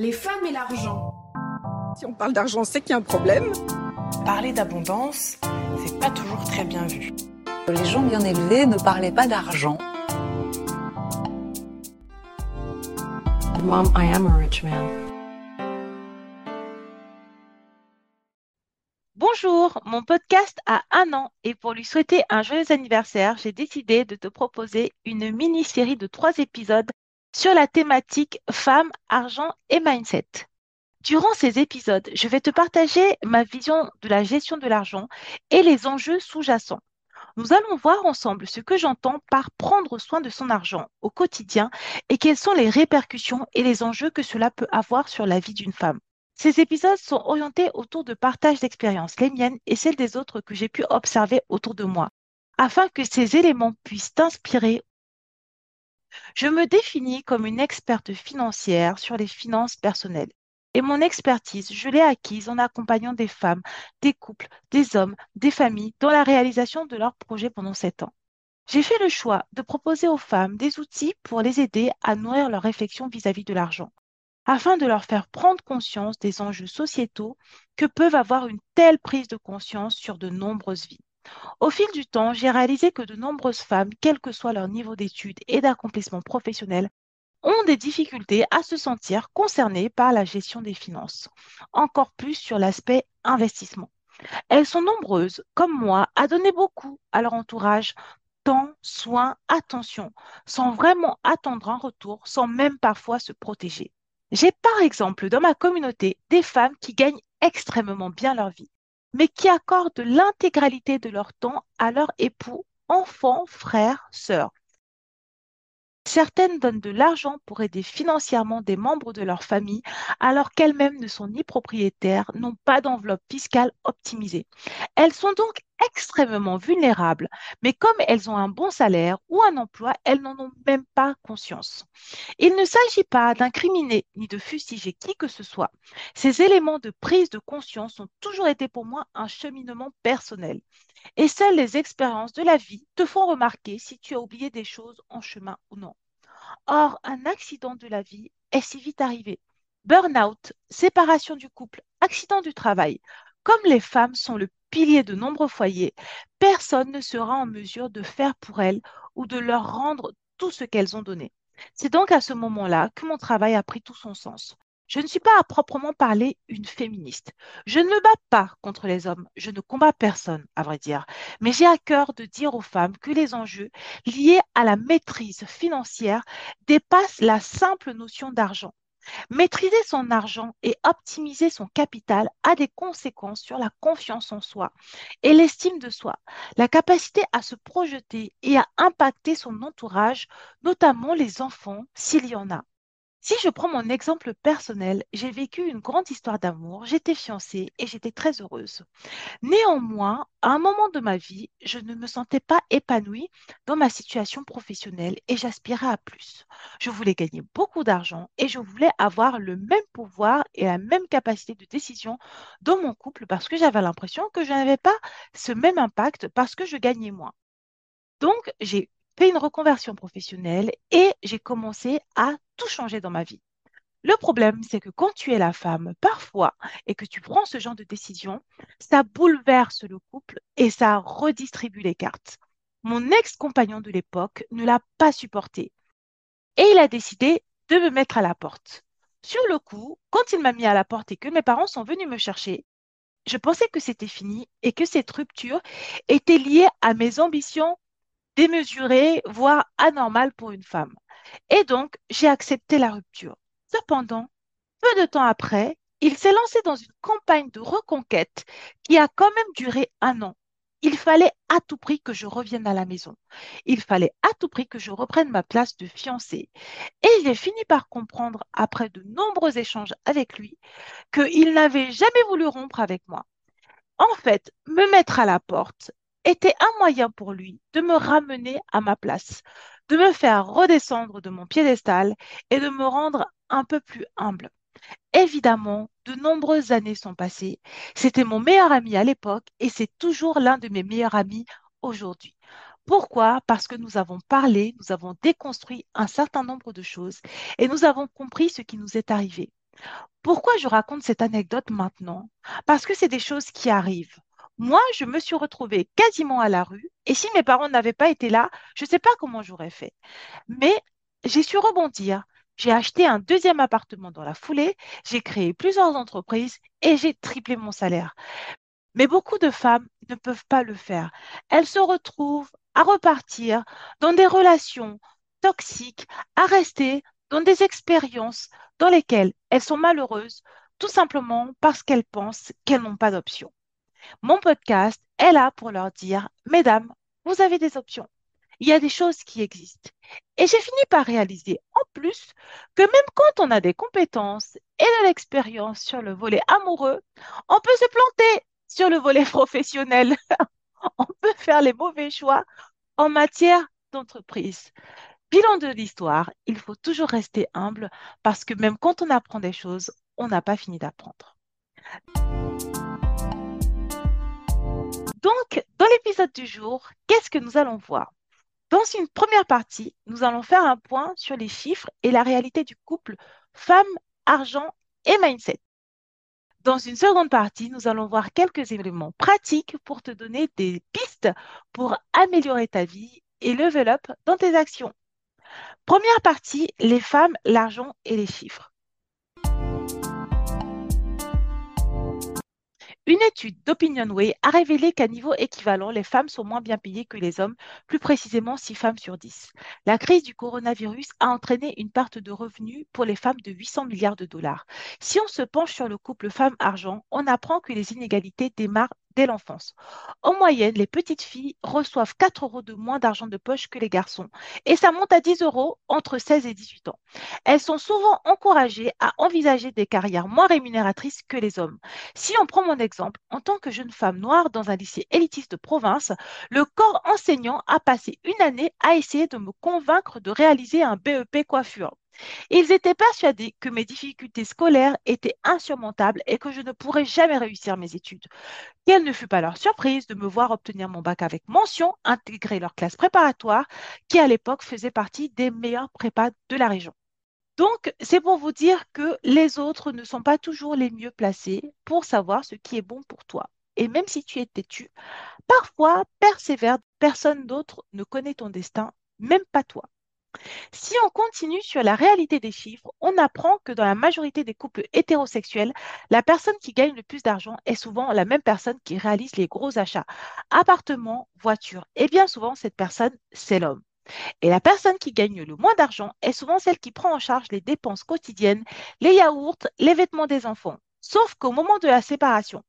Les femmes et l'argent. Si on parle d'argent, c'est qu'il y a un problème. Parler d'abondance, c'est pas toujours très bien vu. Les gens bien élevés ne parlaient pas d'argent. Mom, I am a rich man. Bonjour, mon podcast a un an et pour lui souhaiter un joyeux anniversaire, j'ai décidé de te proposer une mini-série de trois épisodes sur la thématique femmes, argent et mindset. Durant ces épisodes, je vais te partager ma vision de la gestion de l'argent et les enjeux sous-jacents. Nous allons voir ensemble ce que j'entends par prendre soin de son argent au quotidien et quelles sont les répercussions et les enjeux que cela peut avoir sur la vie d'une femme. Ces épisodes sont orientés autour de partage d'expériences, les miennes et celles des autres que j'ai pu observer autour de moi, afin que ces éléments puissent t'inspirer je me définis comme une experte financière sur les finances personnelles. Et mon expertise, je l'ai acquise en accompagnant des femmes, des couples, des hommes, des familles dans la réalisation de leurs projets pendant sept ans. J'ai fait le choix de proposer aux femmes des outils pour les aider à nourrir leur réflexion vis-à-vis de l'argent, afin de leur faire prendre conscience des enjeux sociétaux que peuvent avoir une telle prise de conscience sur de nombreuses vies. Au fil du temps, j'ai réalisé que de nombreuses femmes, quel que soit leur niveau d'études et d'accomplissement professionnel, ont des difficultés à se sentir concernées par la gestion des finances, encore plus sur l'aspect investissement. Elles sont nombreuses, comme moi, à donner beaucoup à leur entourage, temps, soins, attention, sans vraiment attendre un retour, sans même parfois se protéger. J'ai par exemple dans ma communauté des femmes qui gagnent extrêmement bien leur vie, mais qui accordent l'intégralité de leur temps à leur époux, enfants, frères, sœurs. Certaines donnent de l'argent pour aider financièrement des membres de leur famille alors qu'elles-mêmes ne sont ni propriétaires, n'ont pas d'enveloppe fiscale optimisée. Elles sont donc extrêmement vulnérables, mais comme elles ont un bon salaire ou un emploi, elles n'en ont même pas conscience. Il ne s'agit pas d'incriminer ni de fustiger qui que ce soit. Ces éléments de prise de conscience ont toujours été pour moi un cheminement personnel. Et seules les expériences de la vie te font remarquer si tu as oublié des choses en chemin ou non. Or, un accident de la vie est si vite arrivé. Burnout, séparation du couple, accident du travail. Comme les femmes sont le pilier de nombreux foyers, personne ne sera en mesure de faire pour elles ou de leur rendre tout ce qu'elles ont donné. C'est donc à ce moment-là que mon travail a pris tout son sens. Je ne suis pas à proprement parler une féministe. Je ne me bats pas contre les hommes. Je ne combats personne, à vrai dire. Mais j'ai à cœur de dire aux femmes que les enjeux liés à la maîtrise financière dépassent la simple notion d'argent. Maîtriser son argent et optimiser son capital a des conséquences sur la confiance en soi et l'estime de soi, la capacité à se projeter et à impacter son entourage, notamment les enfants s'il y en a. Si je prends mon exemple personnel, j'ai vécu une grande histoire d'amour, j'étais fiancée et j'étais très heureuse. Néanmoins, à un moment de ma vie, je ne me sentais pas épanouie dans ma situation professionnelle et j'aspirais à plus. Je voulais gagner beaucoup d'argent et je voulais avoir le même pouvoir et la même capacité de décision dans mon couple parce que j'avais l'impression que je n'avais pas ce même impact parce que je gagnais moins. Donc, j'ai une reconversion professionnelle et j'ai commencé à tout changer dans ma vie. Le problème, c'est que quand tu es la femme, parfois, et que tu prends ce genre de décision, ça bouleverse le couple et ça redistribue les cartes. Mon ex-compagnon de l'époque ne l'a pas supporté et il a décidé de me mettre à la porte. Sur le coup, quand il m'a mis à la porte et que mes parents sont venus me chercher, je pensais que c'était fini et que cette rupture était liée à mes ambitions démesuré, voire anormal pour une femme. Et donc, j'ai accepté la rupture. Cependant, peu de temps après, il s'est lancé dans une campagne de reconquête qui a quand même duré un an. Il fallait à tout prix que je revienne à la maison. Il fallait à tout prix que je reprenne ma place de fiancée. Et j'ai fini par comprendre, après de nombreux échanges avec lui, qu'il n'avait jamais voulu rompre avec moi. En fait, me mettre à la porte, était un moyen pour lui de me ramener à ma place, de me faire redescendre de mon piédestal et de me rendre un peu plus humble. Évidemment, de nombreuses années sont passées. C'était mon meilleur ami à l'époque et c'est toujours l'un de mes meilleurs amis aujourd'hui. Pourquoi? Parce que nous avons parlé, nous avons déconstruit un certain nombre de choses et nous avons compris ce qui nous est arrivé. Pourquoi je raconte cette anecdote maintenant? Parce que c'est des choses qui arrivent. Moi, je me suis retrouvée quasiment à la rue et si mes parents n'avaient pas été là, je ne sais pas comment j'aurais fait. Mais j'ai su rebondir. J'ai acheté un deuxième appartement dans la foulée, j'ai créé plusieurs entreprises et j'ai triplé mon salaire. Mais beaucoup de femmes ne peuvent pas le faire. Elles se retrouvent à repartir dans des relations toxiques, à rester dans des expériences dans lesquelles elles sont malheureuses tout simplement parce qu'elles pensent qu'elles n'ont pas d'option. Mon podcast est là pour leur dire, Mesdames, vous avez des options. Il y a des choses qui existent. Et j'ai fini par réaliser en plus que même quand on a des compétences et de l'expérience sur le volet amoureux, on peut se planter sur le volet professionnel. on peut faire les mauvais choix en matière d'entreprise. Bilan de l'histoire, il faut toujours rester humble parce que même quand on apprend des choses, on n'a pas fini d'apprendre. Donc, dans l'épisode du jour, qu'est-ce que nous allons voir? Dans une première partie, nous allons faire un point sur les chiffres et la réalité du couple femme, argent et mindset. Dans une seconde partie, nous allons voir quelques éléments pratiques pour te donner des pistes pour améliorer ta vie et level up dans tes actions. Première partie, les femmes, l'argent et les chiffres. Une étude d'OpinionWay a révélé qu'à niveau équivalent, les femmes sont moins bien payées que les hommes, plus précisément 6 femmes sur 10. La crise du coronavirus a entraîné une perte de revenus pour les femmes de 800 milliards de dollars. Si on se penche sur le couple femme-argent, on apprend que les inégalités démarrent l'enfance. En moyenne, les petites filles reçoivent 4 euros de moins d'argent de poche que les garçons et ça monte à 10 euros entre 16 et 18 ans. Elles sont souvent encouragées à envisager des carrières moins rémunératrices que les hommes. Si on prend mon exemple, en tant que jeune femme noire dans un lycée élitiste de province, le corps enseignant a passé une année à essayer de me convaincre de réaliser un BEP coiffure. Ils étaient persuadés que mes difficultés scolaires étaient insurmontables et que je ne pourrais jamais réussir mes études. Quelle ne fut pas leur surprise de me voir obtenir mon bac avec mention, intégrer leur classe préparatoire, qui à l'époque faisait partie des meilleurs prépas de la région. Donc, c'est pour vous dire que les autres ne sont pas toujours les mieux placés pour savoir ce qui est bon pour toi. Et même si tu es têtu, parfois, persévère, personne d'autre ne connaît ton destin, même pas toi. Si on continue sur la réalité des chiffres, on apprend que dans la majorité des couples hétérosexuels, la personne qui gagne le plus d'argent est souvent la même personne qui réalise les gros achats, appartements, voitures. Et bien souvent, cette personne, c'est l'homme. Et la personne qui gagne le moins d'argent est souvent celle qui prend en charge les dépenses quotidiennes, les yaourts, les vêtements des enfants. Sauf qu'au moment de la séparation,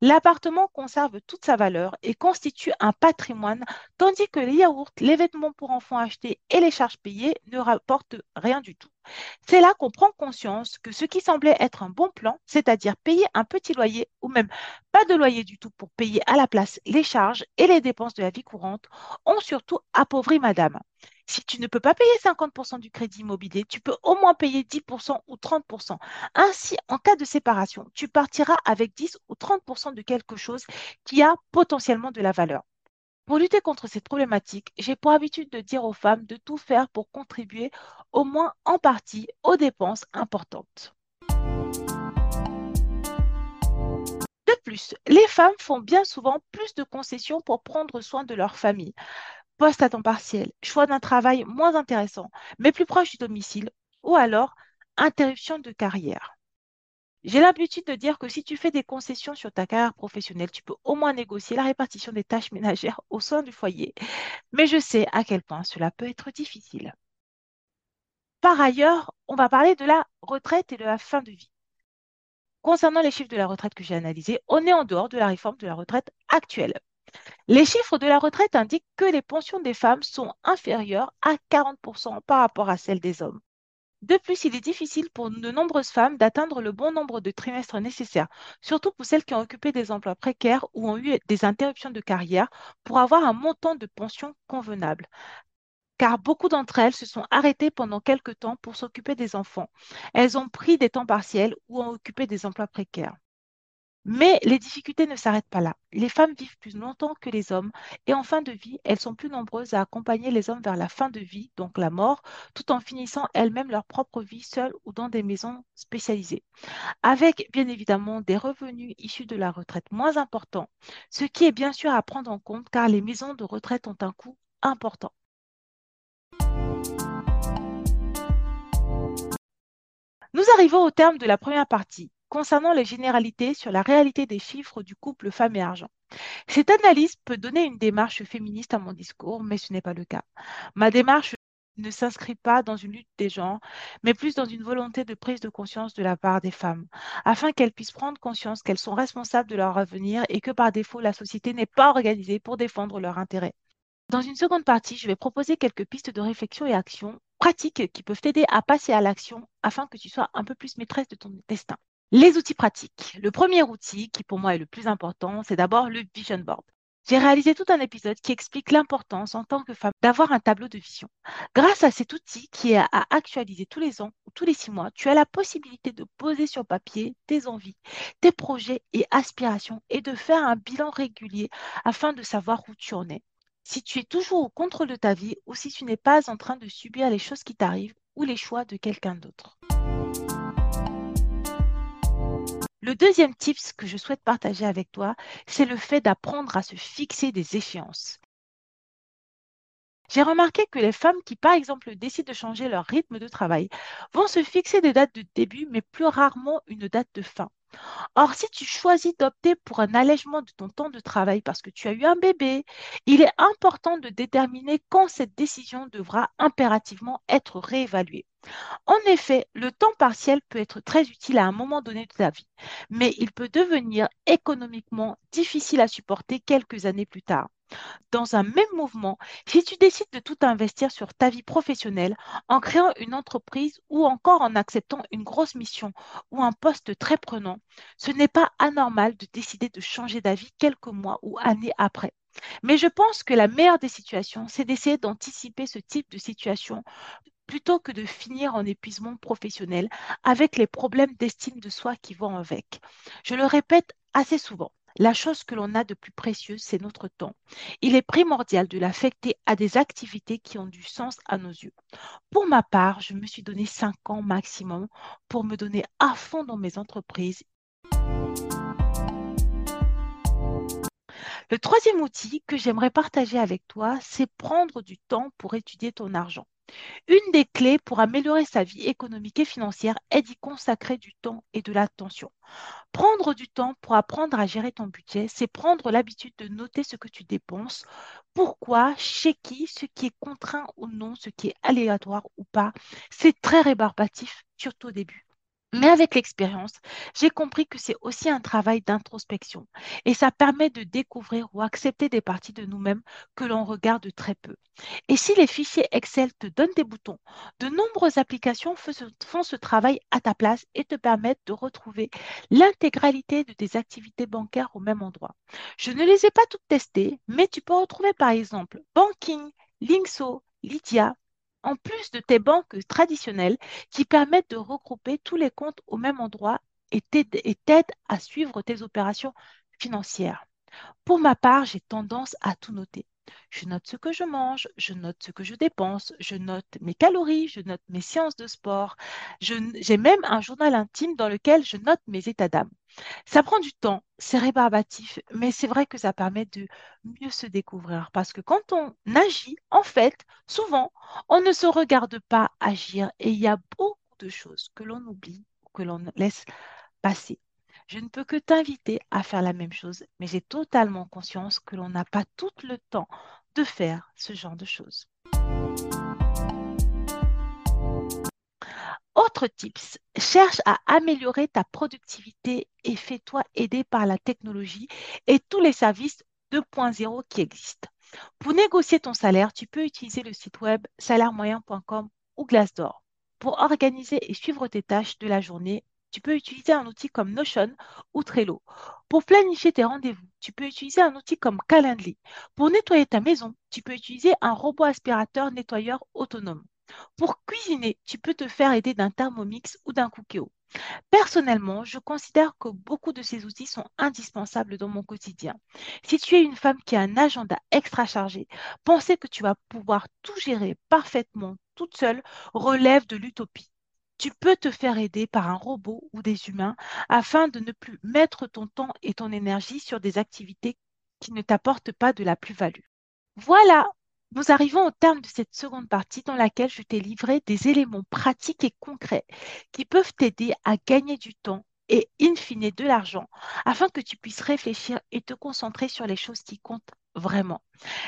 l'appartement conserve toute sa valeur et constitue un patrimoine, tandis que les yaourts, les vêtements pour enfants achetés et les charges payées ne rapportent rien du tout. C'est là qu'on prend conscience que ce qui semblait être un bon plan, c'est-à-dire payer un petit loyer ou même pas de loyer du tout pour payer à la place les charges et les dépenses de la vie courante, ont surtout appauvri madame. Si tu ne peux pas payer 50% du crédit immobilier, tu peux au moins payer 10% ou 30%. Ainsi, en cas de séparation, tu partiras avec 10 ou 30% de quelque chose qui a potentiellement de la valeur. Pour lutter contre cette problématique, j'ai pour habitude de dire aux femmes de tout faire pour contribuer au moins en partie aux dépenses importantes. De plus, les femmes font bien souvent plus de concessions pour prendre soin de leur famille poste à temps partiel, choix d'un travail moins intéressant, mais plus proche du domicile, ou alors interruption de carrière. J'ai l'habitude de dire que si tu fais des concessions sur ta carrière professionnelle, tu peux au moins négocier la répartition des tâches ménagères au sein du foyer. Mais je sais à quel point cela peut être difficile. Par ailleurs, on va parler de la retraite et de la fin de vie. Concernant les chiffres de la retraite que j'ai analysés, on est en dehors de la réforme de la retraite actuelle. Les chiffres de la retraite indiquent que les pensions des femmes sont inférieures à 40% par rapport à celles des hommes. De plus, il est difficile pour de nombreuses femmes d'atteindre le bon nombre de trimestres nécessaires, surtout pour celles qui ont occupé des emplois précaires ou ont eu des interruptions de carrière pour avoir un montant de pension convenable. Car beaucoup d'entre elles se sont arrêtées pendant quelques temps pour s'occuper des enfants. Elles ont pris des temps partiels ou ont occupé des emplois précaires. Mais les difficultés ne s'arrêtent pas là. Les femmes vivent plus longtemps que les hommes et en fin de vie, elles sont plus nombreuses à accompagner les hommes vers la fin de vie, donc la mort, tout en finissant elles-mêmes leur propre vie seules ou dans des maisons spécialisées. Avec bien évidemment des revenus issus de la retraite moins importants, ce qui est bien sûr à prendre en compte car les maisons de retraite ont un coût important. Nous arrivons au terme de la première partie concernant les généralités sur la réalité des chiffres du couple femme et argent. Cette analyse peut donner une démarche féministe à mon discours, mais ce n'est pas le cas. Ma démarche ne s'inscrit pas dans une lutte des genres, mais plus dans une volonté de prise de conscience de la part des femmes, afin qu'elles puissent prendre conscience qu'elles sont responsables de leur avenir et que par défaut, la société n'est pas organisée pour défendre leurs intérêts. Dans une seconde partie, je vais proposer quelques pistes de réflexion et action pratiques qui peuvent t'aider à passer à l'action afin que tu sois un peu plus maîtresse de ton destin. Les outils pratiques. Le premier outil, qui pour moi est le plus important, c'est d'abord le vision board. J'ai réalisé tout un épisode qui explique l'importance en tant que femme d'avoir un tableau de vision. Grâce à cet outil qui est à actualiser tous les ans ou tous les six mois, tu as la possibilité de poser sur papier tes envies, tes projets et aspirations et de faire un bilan régulier afin de savoir où tu en es. Si tu es toujours au contrôle de ta vie ou si tu n'es pas en train de subir les choses qui t'arrivent ou les choix de quelqu'un d'autre. Le deuxième tips que je souhaite partager avec toi, c'est le fait d'apprendre à se fixer des échéances. J'ai remarqué que les femmes qui, par exemple, décident de changer leur rythme de travail vont se fixer des dates de début, mais plus rarement une date de fin. Or, si tu choisis d'opter pour un allègement de ton temps de travail parce que tu as eu un bébé, il est important de déterminer quand cette décision devra impérativement être réévaluée. En effet, le temps partiel peut être très utile à un moment donné de ta vie, mais il peut devenir économiquement difficile à supporter quelques années plus tard. Dans un même mouvement, si tu décides de tout investir sur ta vie professionnelle en créant une entreprise ou encore en acceptant une grosse mission ou un poste très prenant, ce n'est pas anormal de décider de changer d'avis quelques mois ou années après. Mais je pense que la meilleure des situations, c'est d'essayer d'anticiper ce type de situation plutôt que de finir en épuisement professionnel avec les problèmes d'estime de soi qui vont avec. Je le répète assez souvent. La chose que l'on a de plus précieuse, c'est notre temps. Il est primordial de l'affecter à des activités qui ont du sens à nos yeux. Pour ma part, je me suis donné cinq ans maximum pour me donner à fond dans mes entreprises. Le troisième outil que j'aimerais partager avec toi, c'est prendre du temps pour étudier ton argent. Une des clés pour améliorer sa vie économique et financière est d'y consacrer du temps et de l'attention. Prendre du temps pour apprendre à gérer ton budget, c'est prendre l'habitude de noter ce que tu dépenses, pourquoi, chez qui, ce qui est contraint ou non, ce qui est aléatoire ou pas? C'est très rébarbatif, surtout au début. Mais avec l'expérience, j'ai compris que c'est aussi un travail d'introspection et ça permet de découvrir ou accepter des parties de nous-mêmes que l'on regarde très peu. Et si les fichiers Excel te donnent des boutons, de nombreuses applications font ce travail à ta place et te permettent de retrouver l'intégralité de tes activités bancaires au même endroit. Je ne les ai pas toutes testées, mais tu peux retrouver par exemple Banking, Linkso, Lydia, en plus de tes banques traditionnelles qui permettent de regrouper tous les comptes au même endroit et t'aident à suivre tes opérations financières. Pour ma part, j'ai tendance à tout noter. Je note ce que je mange, je note ce que je dépense, je note mes calories, je note mes séances de sport. J'ai même un journal intime dans lequel je note mes états d'âme. Ça prend du temps, c'est rébarbatif, mais c'est vrai que ça permet de mieux se découvrir parce que quand on agit, en fait, souvent, on ne se regarde pas agir et il y a beaucoup de choses que l'on oublie ou que l'on laisse passer. Je ne peux que t'inviter à faire la même chose, mais j'ai totalement conscience que l'on n'a pas tout le temps de faire ce genre de choses. Autre tips, cherche à améliorer ta productivité et fais-toi aider par la technologie et tous les services 2.0 qui existent. Pour négocier ton salaire, tu peux utiliser le site web salairemoyen.com ou Glassdoor. Pour organiser et suivre tes tâches de la journée, tu peux utiliser un outil comme Notion ou Trello. Pour planifier tes rendez-vous, tu peux utiliser un outil comme Calendly. Pour nettoyer ta maison, tu peux utiliser un robot aspirateur nettoyeur autonome. Pour cuisiner, tu peux te faire aider d'un thermomix ou d'un cookéo. Personnellement, je considère que beaucoup de ces outils sont indispensables dans mon quotidien. Si tu es une femme qui a un agenda extra chargé, penser que tu vas pouvoir tout gérer parfaitement toute seule relève de l'utopie. Tu peux te faire aider par un robot ou des humains afin de ne plus mettre ton temps et ton énergie sur des activités qui ne t'apportent pas de la plus-value. Voilà, nous arrivons au terme de cette seconde partie dans laquelle je t'ai livré des éléments pratiques et concrets qui peuvent t'aider à gagner du temps et in fine de l'argent afin que tu puisses réfléchir et te concentrer sur les choses qui comptent vraiment.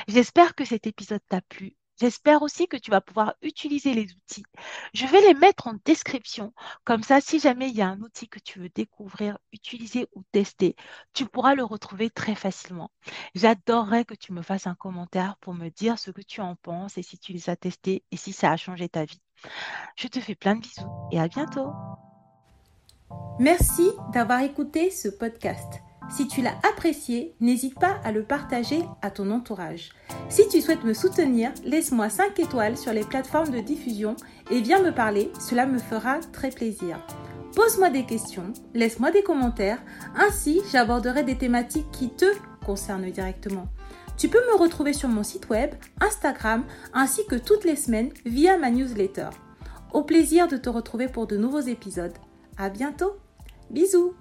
J'espère que cet épisode t'a plu J'espère aussi que tu vas pouvoir utiliser les outils. Je vais les mettre en description. Comme ça, si jamais il y a un outil que tu veux découvrir, utiliser ou tester, tu pourras le retrouver très facilement. J'adorerais que tu me fasses un commentaire pour me dire ce que tu en penses et si tu les as testés et si ça a changé ta vie. Je te fais plein de bisous et à bientôt. Merci d'avoir écouté ce podcast. Si tu l'as apprécié, n'hésite pas à le partager à ton entourage. Si tu souhaites me soutenir, laisse-moi 5 étoiles sur les plateformes de diffusion et viens me parler, cela me fera très plaisir. Pose-moi des questions, laisse-moi des commentaires, ainsi j'aborderai des thématiques qui te concernent directement. Tu peux me retrouver sur mon site web, Instagram, ainsi que toutes les semaines via ma newsletter. Au plaisir de te retrouver pour de nouveaux épisodes. À bientôt. Bisous